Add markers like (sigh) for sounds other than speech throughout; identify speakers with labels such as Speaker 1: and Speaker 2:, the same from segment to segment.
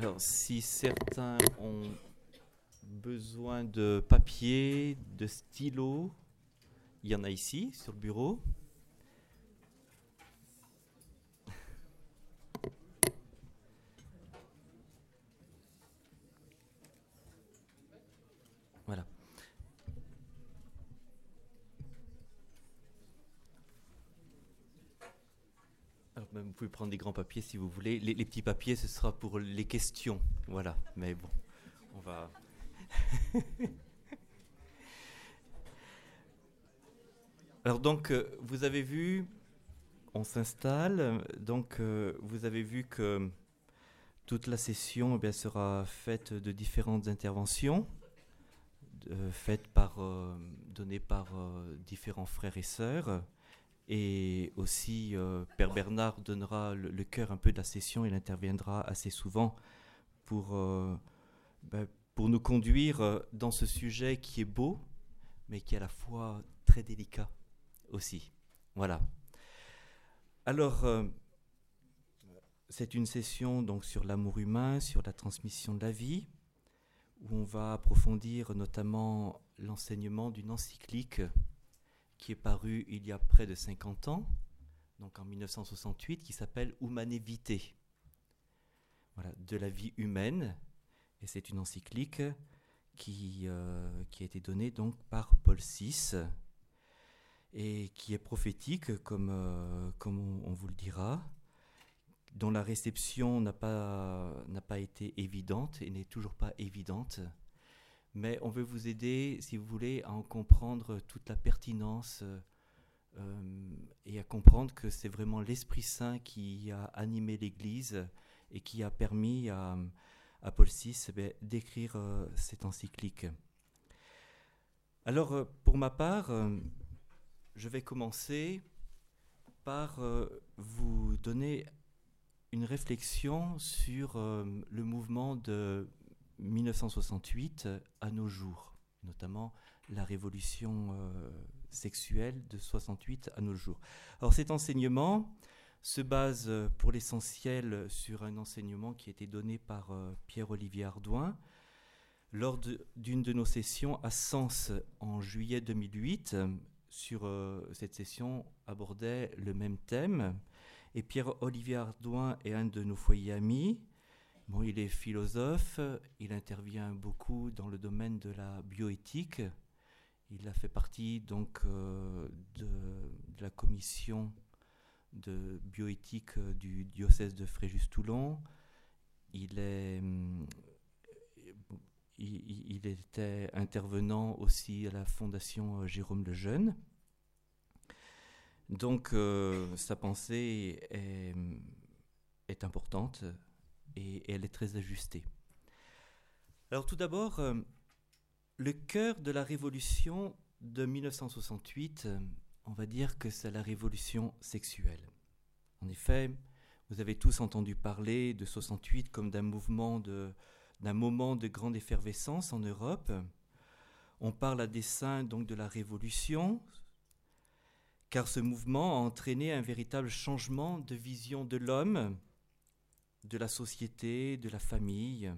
Speaker 1: Alors, si certains ont besoin de papier, de stylo, il y en a ici sur le bureau. Voilà. Alors, même, vous pouvez des grands papiers si vous voulez. Les, petits papiers, ce sera pour les questions. Voilà. Mais bon, on va. (laughs) Alors donc, euh, vous avez vu, on s'installe. Donc, euh, vous avez vu que toute la session eh bien, sera faite de différentes interventions, faites par, euh, données par différents frères et sœurs. Et aussi, euh, Père Bernard donnera le, cœur un peu de la session. Il interviendra assez souvent pour, euh, ben, pour nous conduire euh, dans ce sujet qui est beau, mais qui est à la fois très délicat aussi. Voilà. Alors, c'est une session donc sur l'amour humain, sur la transmission de la vie, où on va approfondir notamment l'enseignement d'une encyclique qui est parue il y a près de 50 ans, donc en 1968, qui s'appelle Humane Vitae. Voilà, de la vie humaine, et c'est une encyclique qui, euh, a été donnée donc par Paul VI et qui est prophétique, comme, euh, comme on, on vous le dira, dont la réception n'a pas, n'a pas été évidente et n'est toujours pas évidente. Mais on veut vous aider, si vous voulez, à en comprendre toute la pertinence euh, euh, et à comprendre que c'est vraiment l'Esprit Saint qui a animé l'Église et qui a permis à, Paul VI eh d'écrire euh, cette encyclique. Alors, pour ma part, je vais commencer par vous donner une réflexion sur le mouvement de 1968 à nos jours, notamment la révolution euh, sexuelle de 68 à nos jours. Alors cet enseignement se base euh, pour l'essentiel sur un enseignement qui a été donné par euh, Pierre-Olivier Ardouin lors d'une de, nos sessions à Sens en juillet 2008. euh, Sur cette session abordait le même thème. Et Pierre-Olivier Ardouin est un de nos foyers amis. Bon, il est philosophe, il intervient beaucoup dans le domaine de la bioéthique. Il a fait partie donc euh, de, la commission de bioéthique euh, du diocèse de Fréjus-Toulon. Hum, il, il- était intervenant aussi à la fondation euh, Jérôme le Jeune. Donc sa pensée est importante et, elle est très ajustée. Alors tout d'abord, euh, le cœur de la révolution de 1968, euh, on va dire que c'est la révolution sexuelle. En effet, vous avez tous entendu parler de 68 comme d'un mouvement de, d'un moment de grande effervescence en Europe. On parle à dessein donc de la révolution, car ce mouvement a entraîné un véritable changement de vision de l'homme, de la société, de la famille.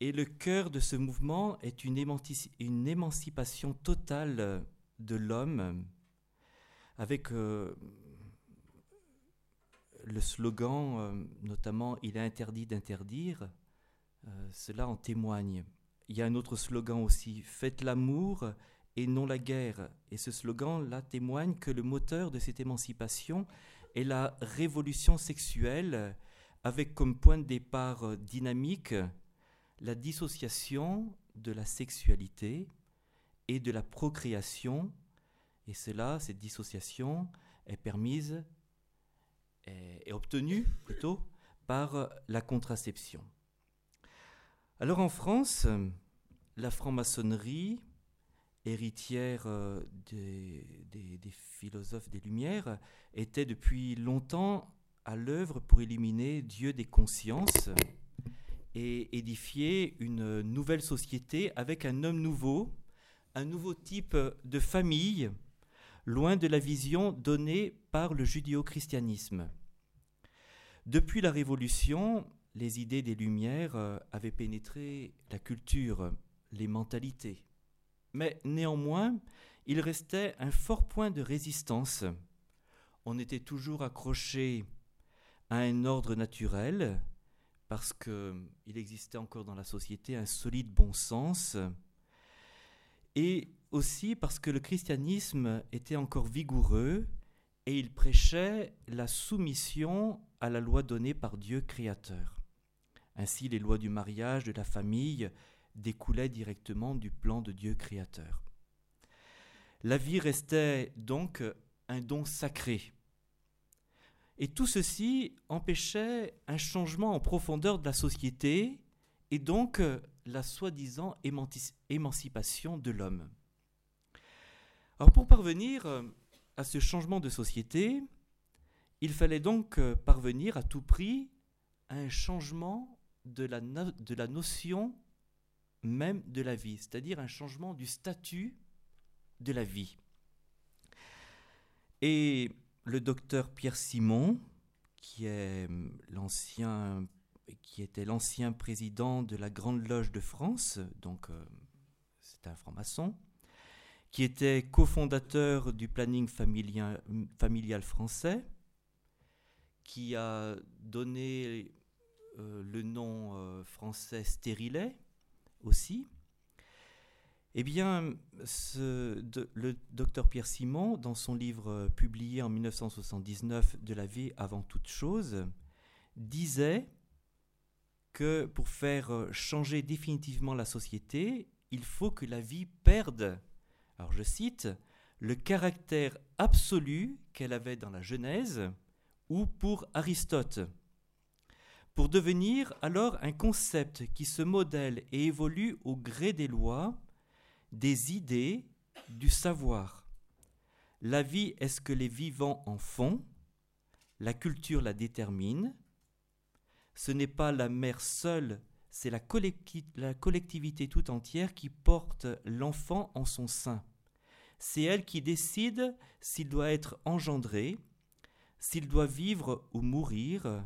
Speaker 1: Et le cœur de ce mouvement est une, émanci- une émancipation totale de l'homme, avec euh, le slogan, euh, notamment Il est interdit d'interdire, euh, cela en témoigne. Il y a un autre slogan aussi, Faites l'amour et non la guerre. Et ce slogan-là témoigne que le moteur de cette émancipation est la révolution sexuelle, avec comme point de départ euh, dynamique la dissociation de la sexualité et de la procréation. Et cela, cette dissociation, est permise, est obtenue plutôt, par la contraception. Alors en France, la franc-maçonnerie, héritière euh, des philosophes des Lumières, était depuis longtemps à l'œuvre pour éliminer Dieu des consciences et édifier une nouvelle société avec un homme nouveau, un nouveau type de famille, loin de la vision donnée par le judéo-christianisme. Depuis la Révolution, les idées des Lumières euh, avaient pénétré la culture, les mentalités. Mais néanmoins, il restait un fort point de résistance. On était toujours accroché à un ordre naturel, parce qu'il existait encore dans la société un solide bon sens, et aussi parce que le christianisme était encore vigoureux et il prêchait la soumission à la loi donnée par Dieu créateur. Ainsi, les lois du mariage, de la famille, découlaient directement du plan de Dieu créateur. La vie restait donc un don sacré. Et tout ceci empêchait un changement en profondeur de la société et donc la soi-disant émancipation de l'homme. Alors pour parvenir à ce changement de société, il fallait donc euh, parvenir à tout prix à un changement de la, de la notion même de la vie, c'est-à-dire un changement du statut de la vie. Et le docteur Pierre Simon, hum, qui était l'ancien président de la Grande Loge de France, donc euh, c'est un franc-maçon, qui était cofondateur du planning familial, familial français, qui a donné euh, le nom euh, français stérilet aussi. Eh bien, le docteur Pierre Simon, dans son livre euh, publié en 1979 de la vie avant toute chose, disait que pour faire changer définitivement la société, il faut que la vie perde. Alors je cite, le caractère absolu qu'elle avait dans la Genèse ou pour Aristote, pour devenir alors un concept qui se modèle et évolue au gré des lois, des idées, du savoir. La vie est ce que les vivants en font, la culture la détermine, ce n'est pas la mère seule c'est la, collectivité tout entière qui porte l'enfant en son sein. C'est elle qui décide s'il doit être engendré, s'il doit vivre ou mourir,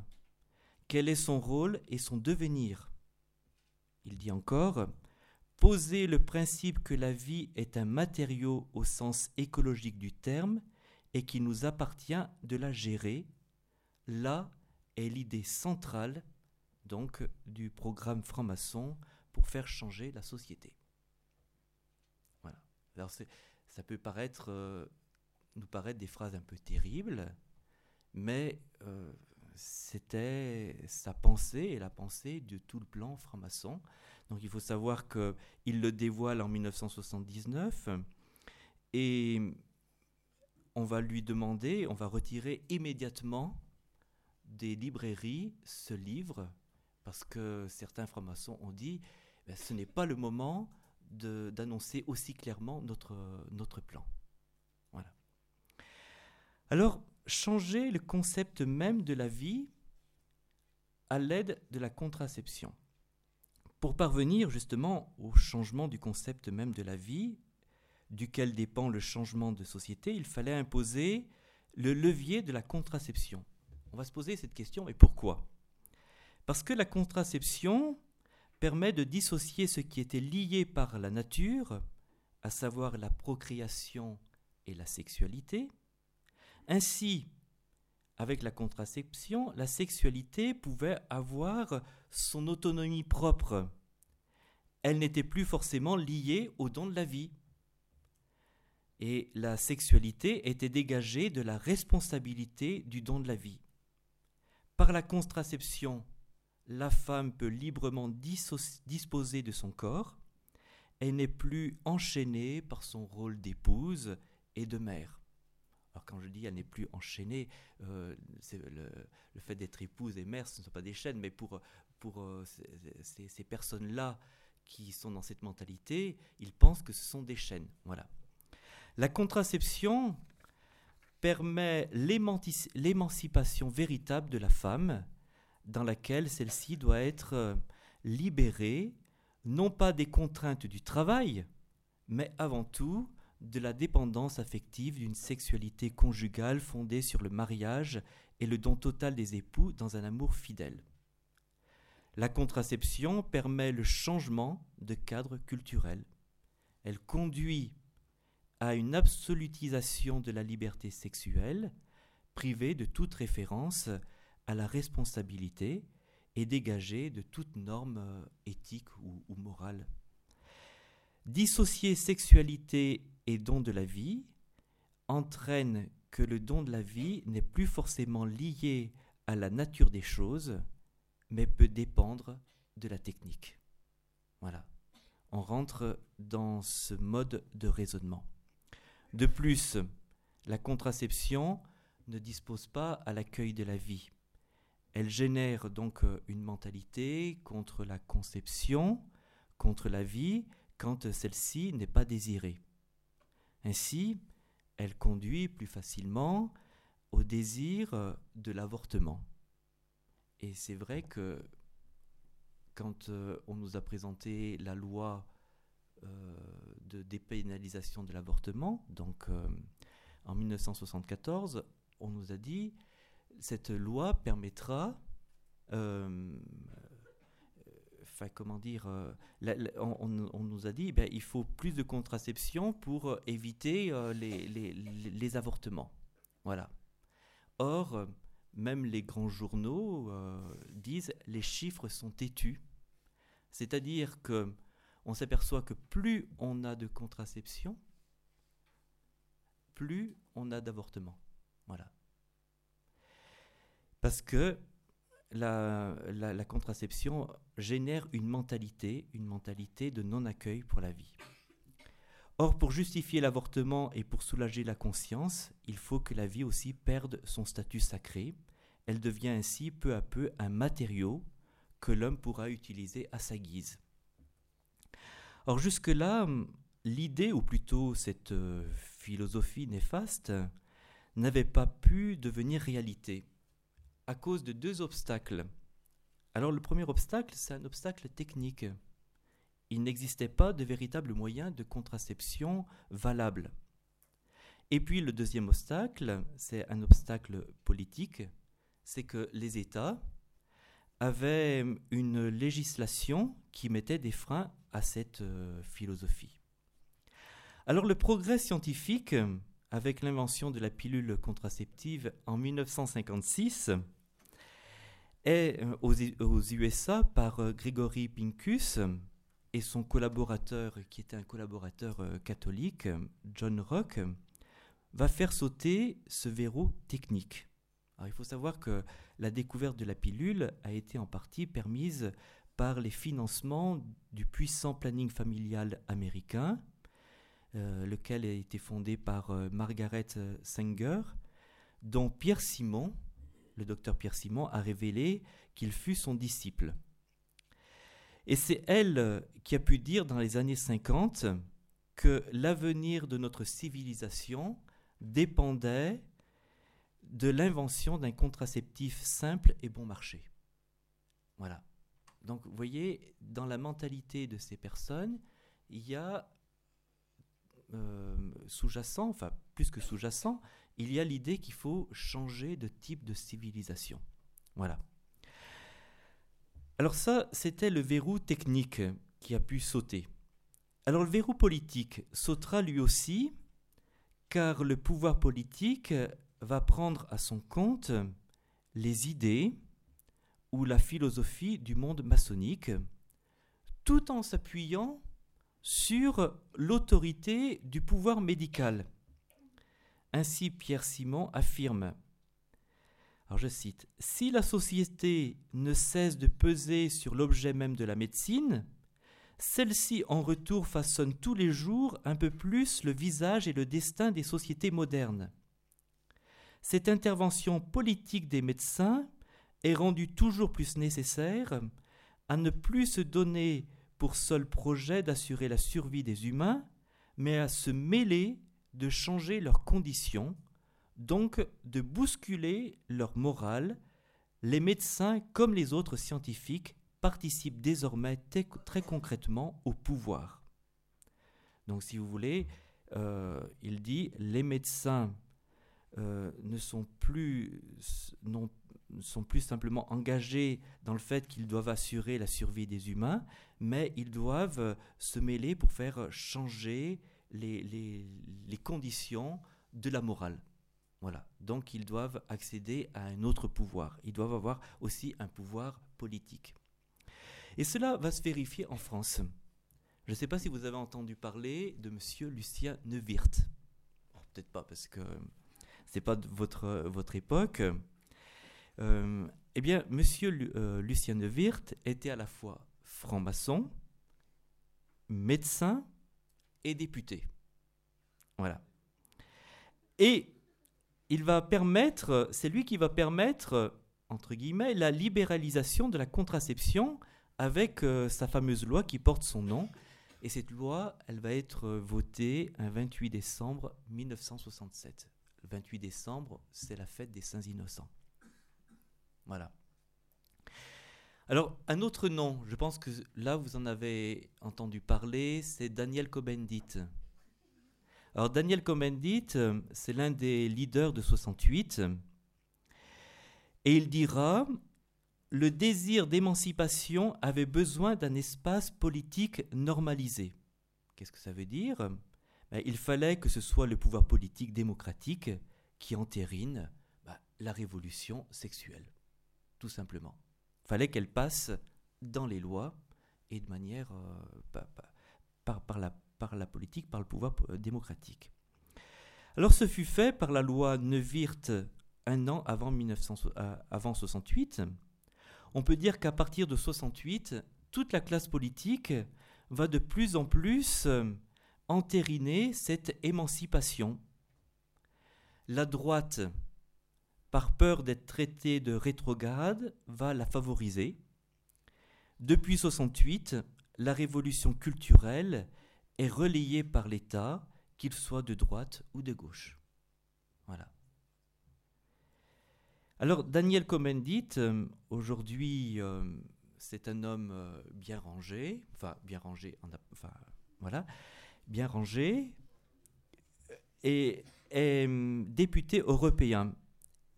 Speaker 1: quel est son rôle et son devenir. Il dit encore, poser le principe que la vie est un matériau au sens écologique du terme et qu'il nous appartient de la gérer, là est l'idée centrale donc du programme franc-maçon pour faire changer la société. Voilà. Alors ça peut paraître, euh, nous paraître des phrases un peu terribles, mais euh, c'était sa pensée et la pensée de tout le plan franc-maçon. Donc il faut savoir qu'il le dévoile en 1979 et on va lui demander, on va retirer immédiatement des librairies ce livre parce que certains francs-maçons ont dit ben, ce n'est pas le moment d'annoncer aussi clairement notre, notre plan. Voilà. Alors, changer le concept même de la vie à l'aide de la contraception. Pour parvenir justement au changement du concept même de la vie, duquel dépend le changement de société, il fallait imposer le levier de la contraception. On va se poser cette question, mais pourquoi? Parce que la contraception permet de dissocier ce qui était lié par la nature, à savoir la procréation et la sexualité. Ainsi, avec la contraception, la sexualité pouvait avoir son autonomie propre. Elle n'était plus forcément liée au don de la vie. Et la sexualité était dégagée de la responsabilité du don de la vie. Par la contraception, la femme peut librement disposer de son corps, elle n'est plus enchaînée par son rôle d'épouse et de mère. Alors quand je dis elle n'est plus enchaînée, euh, le, fait d'être épouse et mère, ce ne sont pas des chaînes, mais pour, pour euh, ces, ces personnes-là qui sont dans cette mentalité, ils pensent que ce sont des chaînes. Voilà. La contraception permet l'émancipation véritable de la femme dans laquelle celle-ci doit être euh, libérée, non pas des contraintes du travail, mais avant tout de la dépendance affective d'une sexualité conjugale fondée sur le mariage et le don total des époux dans un amour fidèle. La contraception permet le changement de cadre culturel. Elle conduit à une absolutisation de la liberté sexuelle, privée de toute référence à la responsabilité et dégagée de toute norme euh, éthique ou, morale. Dissocier sexualité et don de la vie entraîne que le don de la vie n'est plus forcément lié à la nature des choses, mais peut dépendre de la technique. Voilà. On rentre dans ce mode de raisonnement. De plus, la contraception ne dispose pas à l'accueil de la vie. Elle génère donc euh, une mentalité contre la conception, contre la vie, quand celle-ci n'est pas désirée. Ainsi, elle conduit plus facilement au désir euh, de l'avortement. Et c'est vrai que quand euh, on nous a présenté la loi euh, de dépénalisation de l'avortement, donc en 1974, on nous a dit cette loi permettra comment dire, euh, on, nous a dit, ben, il faut plus de contraception pour euh, éviter euh, les, avortements. Voilà. Or, même les grands journaux disent les chiffres sont têtus. C'est-à-dire que on s'aperçoit que plus on a de contraception, plus on a d'avortements. Voilà. Parce que la, contraception génère une mentalité, une mentalité de non-accueil pour la vie. Or, pour justifier l'avortement et pour soulager la conscience, il faut que la vie aussi perde son statut sacré. Elle devient ainsi peu à peu un matériau que l'homme pourra utiliser à sa guise. Or, jusque-là, l'idée, ou plutôt cette euh, philosophie néfaste, n'avait pas pu devenir réalité à cause de deux obstacles. Alors le premier obstacle, c'est un obstacle technique. Il n'existait pas de véritable moyen de contraception valable. Et puis le deuxième obstacle, c'est un obstacle politique, c'est que les États avaient une législation qui mettait des freins à cette euh, philosophie. Alors le progrès scientifique, avec l'invention de la pilule contraceptive en 1956, est euh, aux, USA par euh, Gregory Pincus et son collaborateur, qui était un collaborateur euh, catholique, John Rock, va faire sauter ce verrou technique. Il faut savoir que la découverte de la pilule a été en partie permise par les financements du puissant planning familial américain, lequel a été fondé par Margaret Sanger, dont Pierre Simon, le docteur Pierre Simon a révélé qu'il fut son disciple. Et c'est elle qui a pu dire dans les années 50 que l'avenir de notre civilisation dépendait de l'invention d'un contraceptif simple et bon marché. Voilà. Donc vous voyez, dans la mentalité de ces personnes, il y a euh, sous-jacent, enfin plus que sous-jacent, il y a l'idée qu'il faut changer de type de civilisation. Voilà. Alors ça, c'était le verrou technique qui a pu sauter. Alors le verrou politique sautera lui aussi, car le pouvoir politique va prendre à son compte les idées ou la philosophie du monde maçonnique, tout en s'appuyant sur l'autorité du pouvoir médical. Ainsi Pierre Simon affirme, alors je cite, Si la société ne cesse de peser sur l'objet même de la médecine, celle-ci en retour façonne tous les jours un peu plus le visage et le destin des sociétés modernes. Cette intervention politique des médecins est rendue toujours plus nécessaire à ne plus se donner pour seul projet d'assurer la survie des humains, mais à se mêler de changer leurs conditions, donc de bousculer leur morale. Les médecins, comme les autres scientifiques, participent désormais très concrètement au pouvoir. Donc si vous voulez, euh, il dit les médecins euh, ne sont plus, sont plus simplement engagés dans le fait qu'ils doivent assurer la survie des humains, mais ils doivent se mêler pour faire changer les, les conditions de la morale. Voilà. Donc ils doivent accéder à un autre pouvoir. Ils doivent avoir aussi un pouvoir politique. Et cela va se vérifier en France. Je ne sais pas si vous avez entendu parler de M. Lucien Neuwirth. Peut-être pas parce que ce n'est pas de votre, votre époque. Euh, eh bien, M. Euh, Lucien Neuwirth était à la fois franc-maçon, médecin et député. Voilà. Et il va permettre, c'est lui qui va permettre, entre guillemets, la libéralisation de la contraception avec euh, sa fameuse loi qui porte son nom. Et cette loi, elle va être votée un 28 décembre 1967. Le 28 décembre, c'est la fête des Saints Innocents. Voilà. Alors, un autre nom, je pense que là, vous en avez entendu parler, c'est Daniel Cohn-Bendit. Alors, Daniel Cohn-Bendit, c'est l'un des leaders de 68. Et il dira le désir d'émancipation avait besoin d'un espace politique normalisé. Qu'est-ce que ça veut dire? Ben, Il fallait que ce soit le pouvoir politique démocratique qui entérine ben, la révolution sexuelle, tout simplement. Fallait qu'elle passe dans les lois et de manière euh, par, la, politique, par le pouvoir euh, démocratique. Alors ce fut fait par la loi Neuwirth un an avant, 1900, euh, avant 68 on peut dire qu'à partir de 68, toute la classe politique va de plus en plus entériner cette émancipation. La droite, par peur d'être traitée de rétrograde, va la favoriser. Depuis 68, la révolution culturelle est relayée par l'État, qu'il soit de droite ou de gauche. Voilà. Alors, Daniel Comendit, euh, aujourd'hui, euh, c'est un homme euh, bien rangé, enfin, bien rangé, enfin, voilà, bien rangé, et est député européen.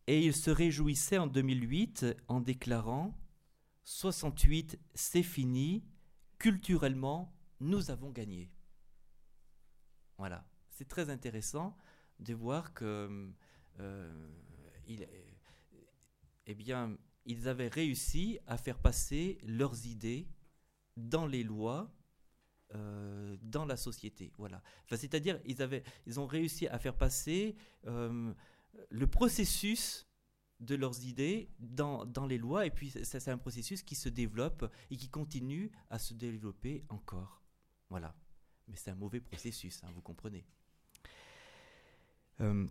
Speaker 1: Et il se réjouissait en 2008 en déclarant 68, c'est fini, culturellement, nous avons gagné. Voilà, c'est très intéressant de voir que il, eh bien, ils avaient réussi à faire passer leurs idées dans les lois, euh, dans la société. Voilà. C'est-à-dire, ils ont réussi à faire passer euh, le processus de leurs idées dans, les lois, et puis c'est un processus qui se développe et qui continue à se développer encore. Voilà. Mais c'est un mauvais processus, hein, vous comprenez. Euh,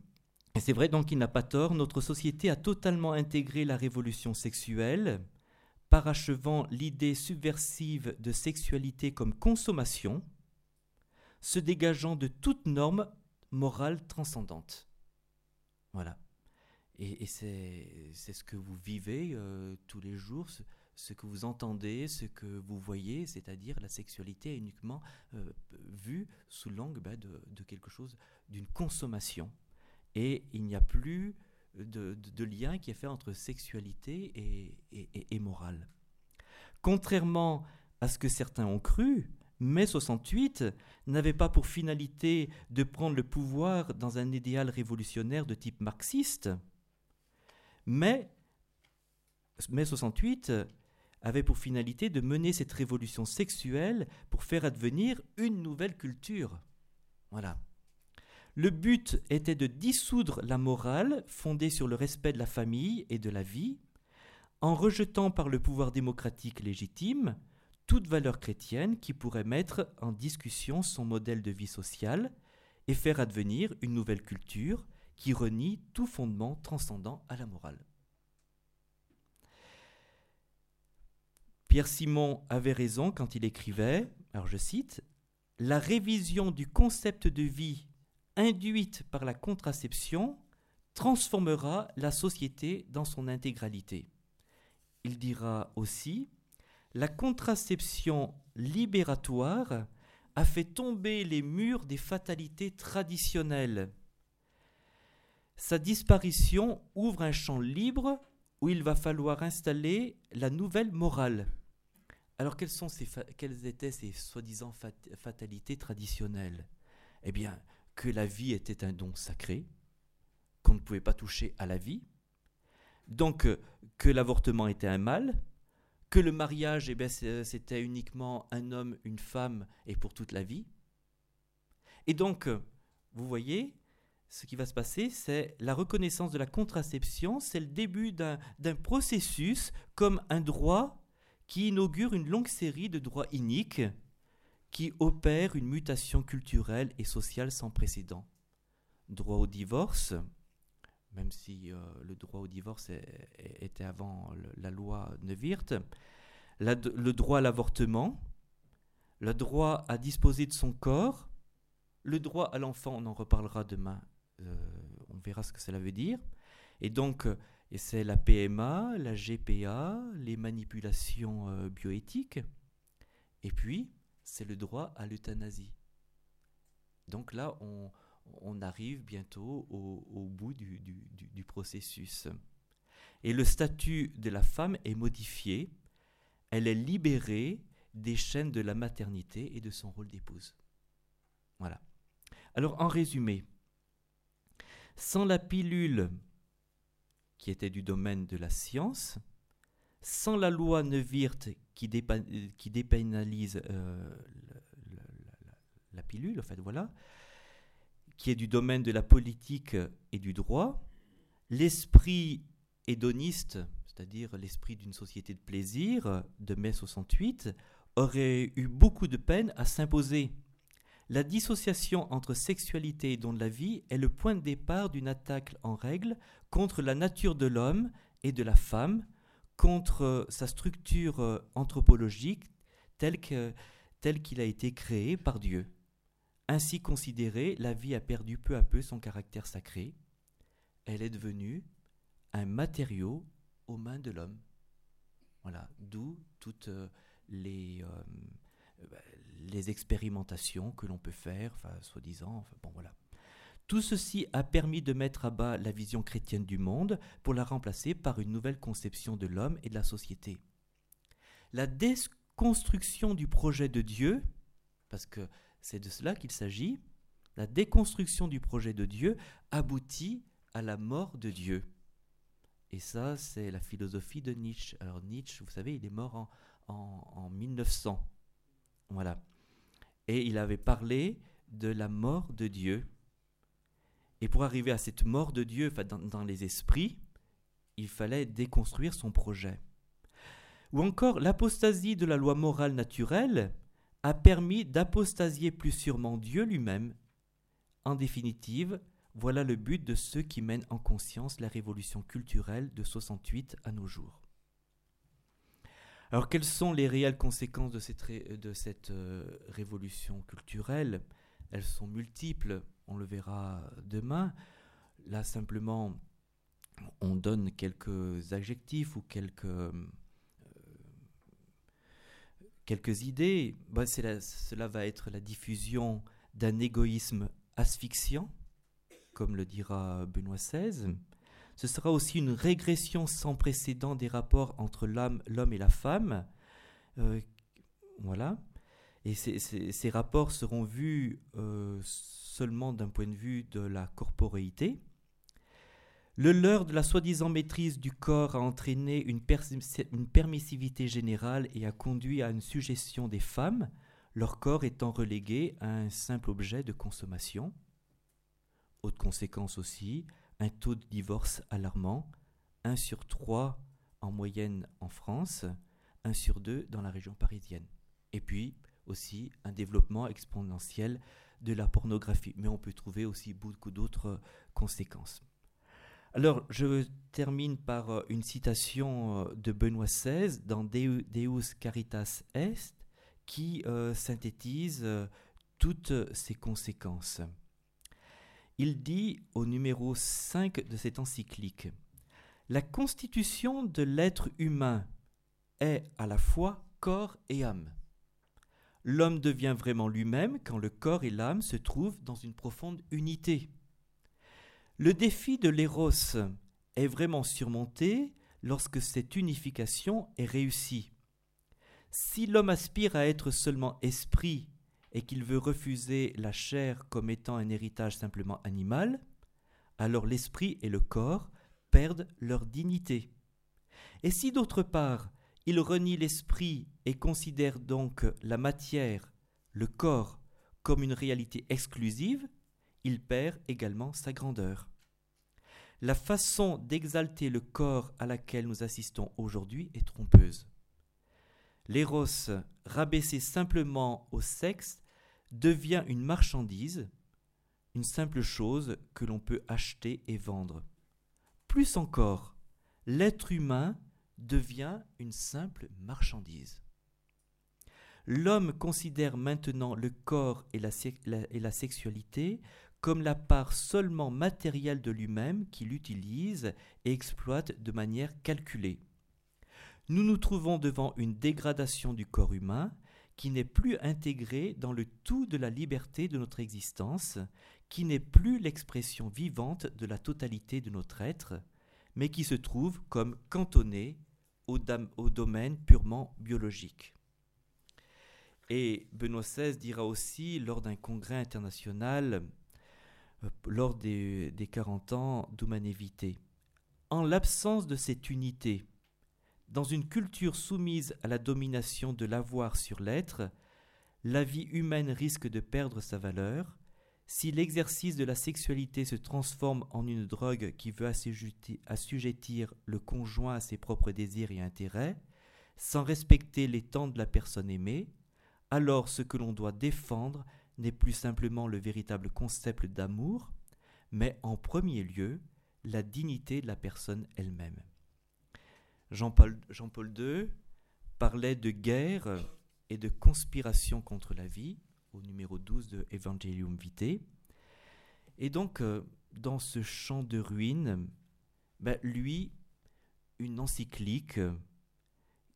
Speaker 1: c'est vrai donc qu'il n'a pas tort, notre société a totalement intégré la révolution sexuelle, parachevant l'idée subversive de sexualité comme consommation, se dégageant de toute norme morale transcendante. Voilà. Et, c'est ce que vous vivez euh, tous les jours, ce, que vous entendez, ce que vous voyez, c'est-à-dire la sexualité est uniquement euh, vue sous l'angle bah, de, de quelque chose, d'une consommation et il n'y a plus de, lien qui est fait entre sexualité et, morale. Contrairement à ce que certains ont cru, mai 68 n'avait pas pour finalité de prendre le pouvoir dans un idéal révolutionnaire de type marxiste, mais mai 68 avait pour finalité de mener cette révolution sexuelle pour faire advenir une nouvelle culture. Voilà. Le but était de dissoudre la morale fondée sur le respect de la famille et de la vie, en rejetant par le pouvoir démocratique légitime toute valeur chrétienne qui pourrait mettre en discussion son modèle de vie sociale et faire advenir une nouvelle culture qui renie tout fondement transcendant à la morale. Pierre Simon avait raison quand il écrivait, alors je cite, La révision du concept de vie induite par la contraception transformera la société dans son intégralité. Il dira aussi La contraception libératoire a fait tomber les murs des fatalités traditionnelles. Sa disparition ouvre un champ libre où il va falloir installer la nouvelle morale. Alors quelles, étaient ces soi-disant fatalités traditionnelles? Eh bien, que la vie était un don sacré, qu'on ne pouvait pas toucher à la vie, donc que l'avortement était un mal, que le mariage, eh euh, c'était uniquement un homme, une femme, et pour toute la vie. Et donc, vous voyez, ce qui va se passer, c'est la reconnaissance de la contraception, c'est le début d'un processus comme un droit qui inaugure une longue série de droits iniques qui opèrent une mutation culturelle et sociale sans précédent. Droit au divorce, même si euh, le droit au divorce était avant la loi Neuwirth, le droit à l'avortement, le droit à disposer de son corps, le droit à l'enfant, on en reparlera demain, euh, on verra ce que cela veut dire. Et donc, euh, c'est la PMA, la GPA, les manipulations bioéthiques, et puis c'est le droit à l'euthanasie. Donc là, on, on arrive bientôt au, bout du, processus. Et le statut de la femme est modifié, elle est libérée des chaînes de la maternité et de son rôle d'épouse. Voilà. Alors en résumé, sans la pilule qui était du domaine de la science, sans la loi Neuwirth qui, dépénalise euh, la pilule, en fait, voilà, qui est du domaine de la politique et du droit, l'esprit hédoniste, c'est-à-dire l'esprit d'une société de plaisir de mai 68, aurait eu beaucoup de peine à s'imposer. La dissociation entre sexualité et don de la vie est le point de départ d'une attaque en règle contre la nature de l'homme et de la femme, contre sa structure anthropologique telle qu'il a été créé par Dieu. Ainsi considérée, la vie a perdu peu à peu son caractère sacré. Elle est devenue un matériau aux mains de l'homme. Voilà, d'où toutes euh, les, euh, bah, les expérimentations que l'on peut faire, enfin, soi-disant, bon voilà. Tout ceci a permis de mettre à bas la vision chrétienne du monde pour la remplacer par une nouvelle conception de l'homme et de la société. La déconstruction du projet de Dieu, parce que c'est de cela qu'il s'agit. La déconstruction du projet de Dieu aboutit à la mort de Dieu. Et ça, c'est la philosophie de Nietzsche. Alors Nietzsche, vous savez, il est mort en, 1900. Voilà. Et il avait parlé de la mort de Dieu. Et pour arriver à cette mort de Dieu dans, dans les esprits, il fallait déconstruire son projet. Ou encore l'apostasie de la loi morale naturelle, a permis d'apostasier plus sûrement Dieu lui-même. En définitive, voilà le but de ceux qui mènent en conscience la révolution culturelle de 68 à nos jours. Alors quelles sont les réelles conséquences de cette, euh, révolution culturelle? Elles sont multiples, on le verra demain. Là simplement, on donne quelques adjectifs ou quelques quelques idées. Bah, cela va être la diffusion d'un égoïsme asphyxiant, comme le dira Benoît XVI. Ce sera aussi une régression sans précédent des rapports entre l'homme, et la femme. Euh, voilà. Et ces, rapports seront vus euh, seulement d'un point de vue de la corporéité. Le leurre de la soi-disant maîtrise du corps a entraîné une, permissivité générale et a conduit à une suggestion des femmes, leur corps étant relégué à un simple objet de consommation. Autre conséquence aussi, un taux de divorce alarmant, 1 sur 3 en moyenne en France, 1 sur 2 dans la région parisienne. Et puis aussi un développement exponentiel de la pornographie. Mais on peut trouver aussi beaucoup d'autres conséquences. Alors, je termine par euh, une citation euh, de Benoît XVI dans Deus Caritas Est, qui euh, synthétise toutes ces conséquences. Il dit au numéro 5 de cette encyclique La constitution de l'être humain est à la fois corps et âme. L'homme devient vraiment lui-même quand le corps et l'âme se trouvent dans une profonde unité. Le défi de l'éros est vraiment surmonté lorsque cette unification est réussie. Si l'homme aspire à être seulement esprit et qu'il veut refuser la chair comme étant un héritage simplement animal, alors l'esprit et le corps perdent leur dignité. Et si d'autre part, il renie l'esprit et considère donc la matière, le corps, comme une réalité exclusive, il perd également sa grandeur. La façon d'exalter le corps à laquelle nous assistons aujourd'hui est trompeuse. L'éros, rabaissé simplement au sexe, devient une marchandise, une simple chose que l'on peut acheter et vendre. Plus encore, l'être humain devient une simple marchandise. L'homme considère maintenant le corps et la, et la, sexualité comme la part seulement matérielle de lui-même qu'il utilise et exploite de manière calculée. Nous nous trouvons devant une dégradation du corps humain qui n'est plus intégré dans le tout de la liberté de notre existence, qui n'est plus l'expression vivante de la totalité de notre être, mais qui se trouve comme cantonné au, domaine purement biologique. Et Benoît XVI dira aussi, lors d'un congrès international, lors des, des 40 ans d'humanévité, en l'absence de cette unité, dans une culture soumise à la domination de l'avoir sur l'être, la vie humaine risque de perdre sa valeur. Si l'exercice de la sexualité se transforme en une drogue qui veut assujettir le conjoint à ses propres désirs et intérêts, sans respecter les temps de la personne aimée, alors ce que l'on doit défendre n'est plus simplement le véritable concept d'amour, mais en premier lieu la dignité de la personne elle-même. Jean-Paul Jean II parlait de guerre et de conspiration contre la vie, au numéro 12 de Evangelium Vitae. Et donc, euh, dans ce champ de ruines, ben, lui, une encyclique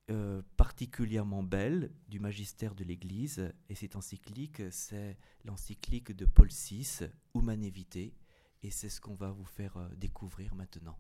Speaker 1: euh, particulièrement belle du magistère de l'Église, et cette encyclique, c'est l'encyclique de Paul VI, Humanité, et c'est ce qu'on va vous faire euh, découvrir maintenant.